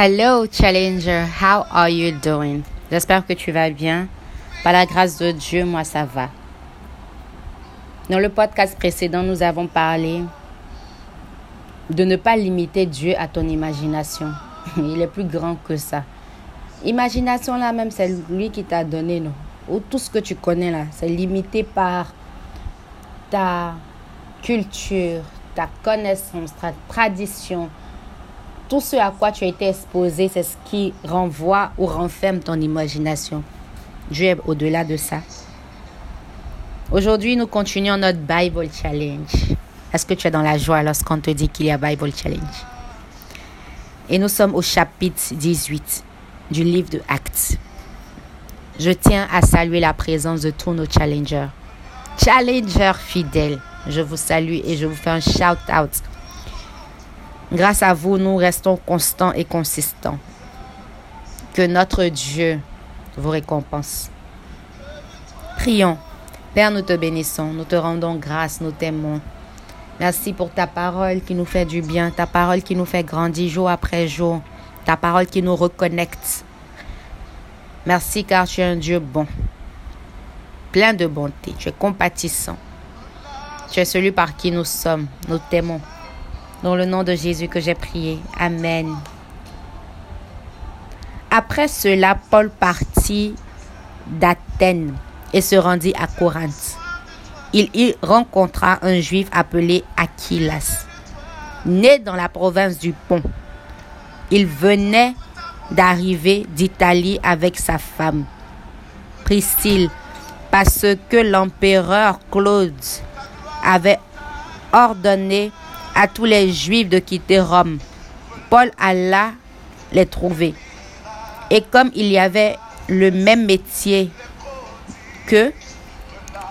Hello Challenger, how are you doing? J'espère que tu vas bien. Par la grâce de Dieu, moi ça va. Dans le podcast précédent, nous avons parlé de ne pas limiter Dieu à ton imagination. Il est plus grand que ça. Imagination là même, c'est lui qui t'a donné, non? Ou tout ce que tu connais là, c'est limité par ta culture, ta connaissance, ta tradition, tout ce à quoi tu as été exposé, c'est ce qui renvoie ou renferme ton imagination. Dieu est au-delà de ça. Aujourd'hui, nous continuons notre Bible Challenge. Est-ce que tu es dans la joie lorsqu'on te dit qu'il y a Bible Challenge? Et nous sommes au chapitre 18 du livre de Actes. Je tiens à saluer la présence de tous nos challengers. Challengers fidèles, je vous salue et je vous fais un shout-out Grâce à vous, nous restons constants et consistants. Que notre Dieu vous récompense. Prions. Père, nous te bénissons, nous te rendons grâce, nous t'aimons. Merci pour ta parole qui nous fait du bien, ta parole qui nous fait grandir jour après jour, ta parole qui nous reconnecte. Merci car tu es un Dieu bon, plein de bonté, tu es compatissant. Tu es celui par qui nous sommes, nous t'aimons. Dans le nom de Jésus que j'ai prié. Amen. Après cela, Paul partit d'Athènes et se rendit à Corinthe. Il y rencontra un juif appelé Aquilas, né dans la province du Pont. Il venait d'arriver d'Italie avec sa femme, Priscille, parce que l'empereur Claude avait ordonné à tous les Juifs de quitter Rome. Paul alla les trouver. Et comme il y avait le même métier que,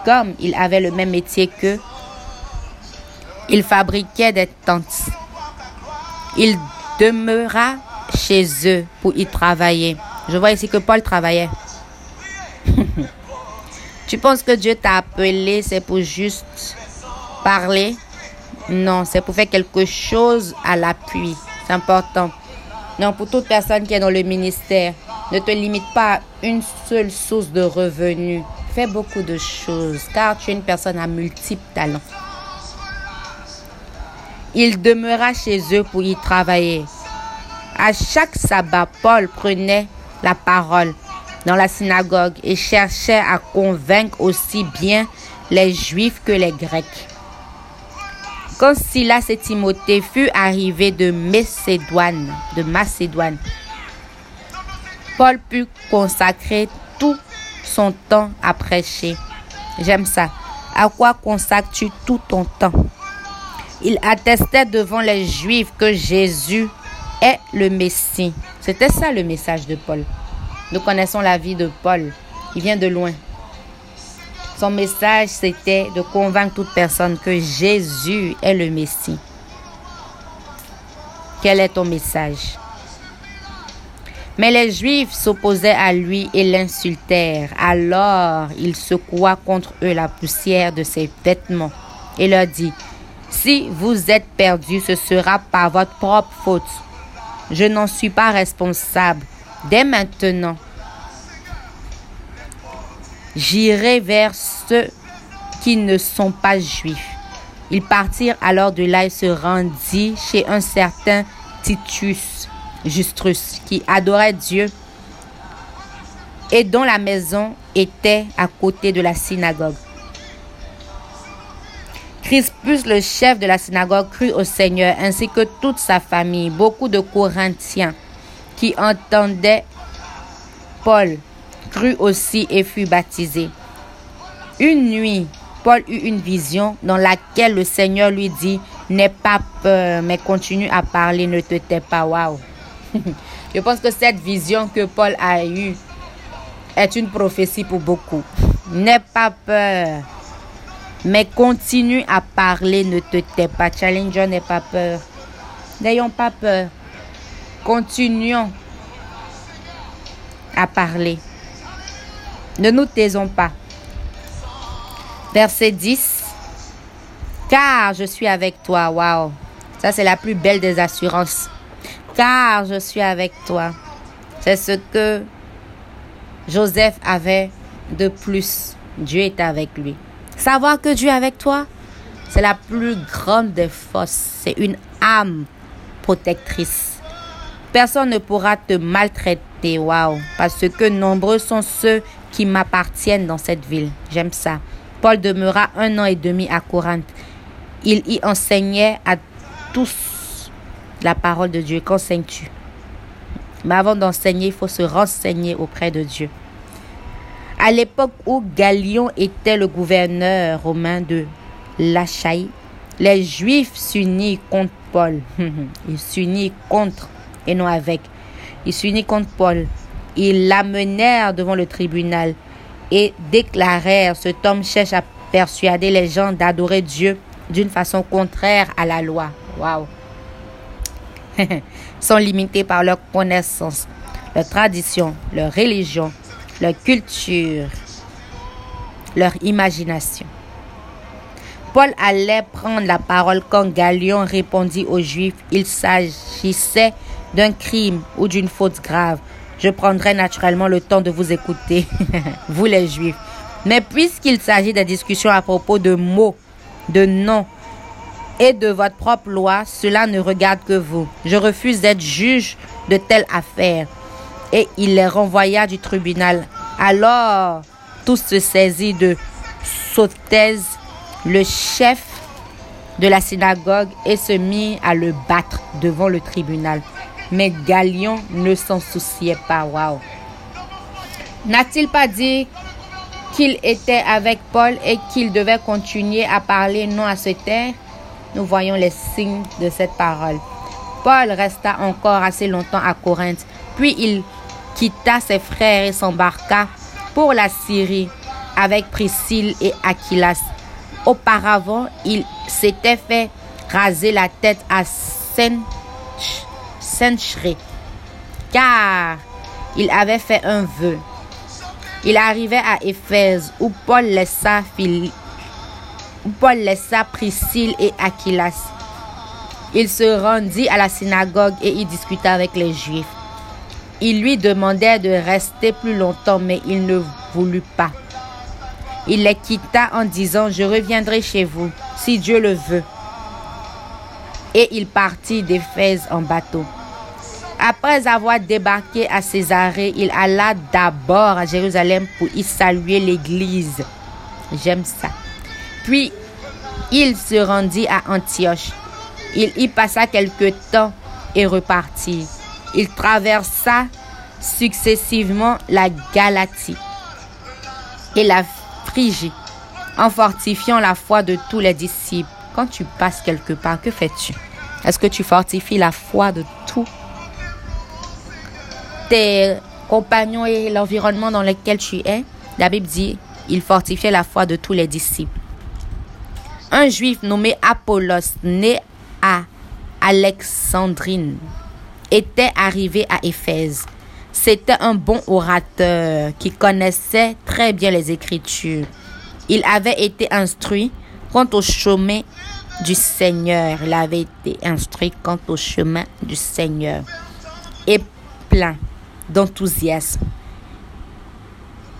comme il avait le même métier que, il fabriquait des tentes. Il demeura chez eux pour y travailler. Je vois ici que Paul travaillait. tu penses que Dieu t'a appelé, c'est pour juste parler? Non, c'est pour faire quelque chose à l'appui. C'est important. Non, pour toute personne qui est dans le ministère, ne te limite pas à une seule source de revenus. Fais beaucoup de choses, car tu es une personne à multiples talents. Il demeura chez eux pour y travailler. À chaque sabbat, Paul prenait la parole dans la synagogue et cherchait à convaincre aussi bien les Juifs que les Grecs. Quand Silas et Timothée furent arrivés de Macédoine, de Macédoine, Paul put consacrer tout son temps à prêcher. J'aime ça. À quoi consacres-tu tout ton temps? Il attestait devant les Juifs que Jésus est le Messie. C'était ça le message de Paul. Nous connaissons la vie de Paul. Il vient de loin. Son message, c'était de convaincre toute personne que Jésus est le Messie. Quel est ton message? Mais les Juifs s'opposaient à lui et l'insultèrent. Alors il secoua contre eux la poussière de ses vêtements et leur dit, Si vous êtes perdus, ce sera par votre propre faute. Je n'en suis pas responsable. Dès maintenant, J'irai vers ceux qui ne sont pas juifs. Ils partirent alors de là et se rendit chez un certain Titus Justrus qui adorait Dieu et dont la maison était à côté de la synagogue. Crispus, le chef de la synagogue, crut au Seigneur ainsi que toute sa famille. Beaucoup de Corinthiens qui entendaient Paul crut aussi et fut baptisé. Une nuit, Paul eut une vision dans laquelle le Seigneur lui dit, n'aie pas peur, mais continue à parler, ne te tais pas. Waouh! Je pense que cette vision que Paul a eue est une prophétie pour beaucoup. N'aie pas peur, mais continue à parler, ne te tais pas. Challenger, n'aie pas peur. N'ayons pas peur. Continuons à parler. Ne nous taisons pas. Verset 10. Car je suis avec toi. Waouh. Ça, c'est la plus belle des assurances. car je suis avec toi. C'est ce que Joseph avait de plus. Dieu est avec lui. Savoir que Dieu est avec toi, c'est la plus grande des forces. C'est une âme protectrice. Personne ne pourra te maltraiter, waouh, parce que nombreux sont ceux qui m'appartiennent dans cette ville. J'aime ça. Paul demeura un an et demi à Corinthe. Il y enseignait à tous la parole de Dieu. Qu'enseignes-tu? Mais avant d'enseigner, il faut se renseigner auprès de Dieu. À l'époque où Galion était le gouverneur romain de l'Achaïe, les Juifs s'unissent contre Paul. Ils s'unissent contre et non avec. Ils s'unissent contre Paul. Ils l'amenèrent devant le tribunal et déclarèrent cet homme cherche à persuader les gens d'adorer Dieu d'une façon contraire à la loi. Waouh! sont limités par leur connaissance, leur tradition, leur religion, leur culture, leur imagination. Paul allait prendre la parole quand Galion répondit aux Juifs, il s'agissait d'un crime ou d'une faute grave. Je prendrai naturellement le temps de vous écouter, vous les Juifs. Mais puisqu'il s'agit de discussions à propos de mots, de noms et de votre propre loi, cela ne regarde que vous. Je refuse d'être juge de telle affaire. Et il les renvoya du tribunal. Alors, tous se saisit de sottise le chef de la synagogue et se mit à le battre devant le tribunal. Mais Galion ne s'en souciait pas. Waouh! N'a-t-il pas dit qu'il était avec Paul et qu'il devait continuer à parler non à se taire? Nous voyons les signes de cette parole. Paul resta encore assez longtemps à Corinthe, puis il quitta ses frères et s'embarqua pour la Syrie avec Priscille et Aquilas. Auparavant, il s'était fait raser la tête à Car il avait fait un vœu. Il arrivait à Éphèse où Paul laissa, où Paul laissa Priscille et Aquilas. Il se rendit à la synagogue et y discuta avec les Juifs. Il lui demandait de rester plus longtemps, mais il ne voulut pas. Il les quitta en disant, je reviendrai chez vous, si Dieu le veut. Et il partit d'Éphèse en bateau. Après avoir débarqué à Césarée, il alla d'abord à Jérusalem pour y saluer l'église. J'aime ça. Puis, il se rendit à Antioche. Il y passa quelque temps et repartit. Il traversa successivement la Galatie et la en fortifiant la foi de tous les disciples. Quand tu passes quelque part, que fais-tu? Est-ce que tu fortifies la foi de tous tes compagnons et l'environnement dans lequel tu es? La Bible dit, il fortifiait la foi de tous les disciples. Un juif nommé Apollos, né à Alexandrine, était arrivé à Éphèse. C'était un bon orateur qui connaissait très bien les Écritures. Il avait été instruit quant au chemin du Seigneur. Il avait été instruit quant au chemin du Seigneur. Et plein d'enthousiasme.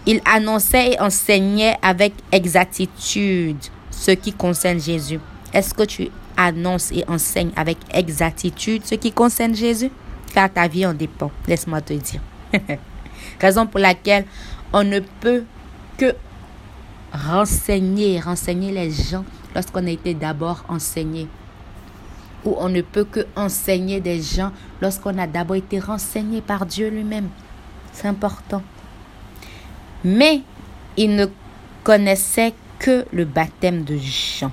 Il annonçait et enseignait avec exactitude ce qui concerne Jésus. Est-ce que tu annonces et enseignes avec exactitude ce qui concerne Jésus? car ta vie en dépend, laisse-moi te dire. Raison pour laquelle on ne peut que renseigner, renseigner les gens lorsqu'on a été d'abord enseigné. Ou on ne peut que enseigner des gens lorsqu'on a d'abord été renseigné par Dieu lui-même. C'est important. Mais il ne connaissait que le baptême de Jean.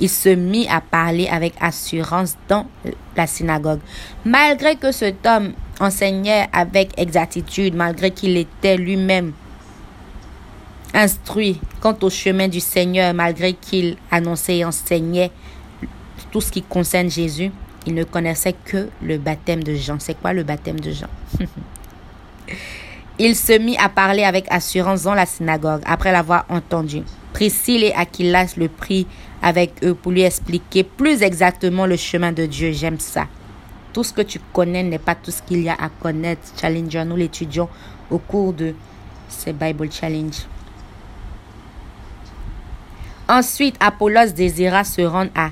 Il se mit à parler avec assurance dans la synagogue. Malgré que cet homme enseignait avec exactitude, malgré qu'il était lui-même instruit quant au chemin du Seigneur, malgré qu'il annonçait et enseignait tout ce qui concerne Jésus, il ne connaissait que le baptême de Jean. C'est quoi le baptême de Jean? Il se mit à parler avec assurance dans la synagogue après l'avoir entendu. Priscille et Aquilas le prit avec eux pour lui expliquer plus exactement le chemin de Dieu. J'aime ça. Tout ce que tu connais n'est pas tout ce qu'il y a à connaître. Challenger, nous l'étudions au cours de ces Bible Challenge. Ensuite, Apollos désira se rendre à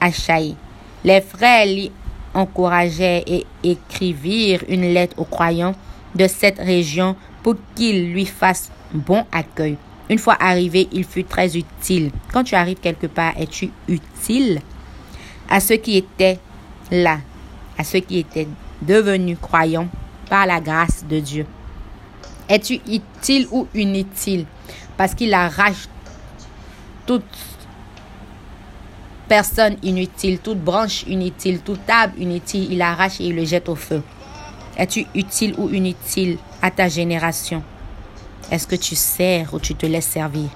Achaï. Les frères l'y encourageaient et écrivirent une lettre aux croyants de cette région pour qu'ils lui fassent bon accueil. Une fois arrivé, il fut très utile. Quand tu arrives quelque part, es-tu utile à ceux qui étaient là, à ceux qui étaient devenus croyants par la grâce de Dieu? Es-tu utile ou inutile? Parce qu'il arrache toute personne inutile, toute branche inutile, toute table inutile, il arrache et il le jette au feu. Es-tu utile ou inutile à ta génération? Est-ce que tu sers ou tu te laisses servir?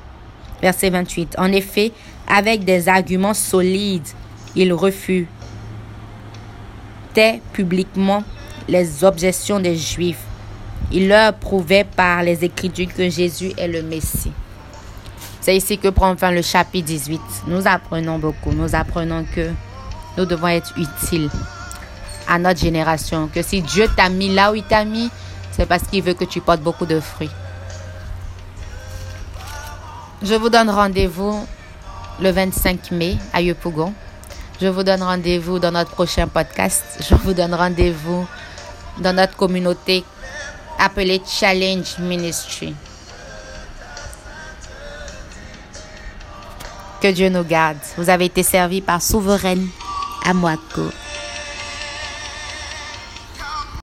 Verset 28. En effet, avec des arguments solides, il refuse publiquement les objections des Juifs. Il leur prouvait par les Écritures que Jésus est le Messie. C'est ici que prend fin le chapitre 18. Nous apprenons beaucoup. Nous apprenons que nous devons être utiles à notre génération. Que si Dieu t'a mis là où il t'a mis, c'est parce qu'il veut que tu portes beaucoup de fruits. Je vous donne rendez-vous le 25 mai à Yopougon. Je vous donne rendez-vous dans notre prochain podcast. Je vous donne rendez-vous dans notre communauté appelée Challenge Ministry. Que Dieu nous garde. Vous avez été servi par Souveraine Amouako.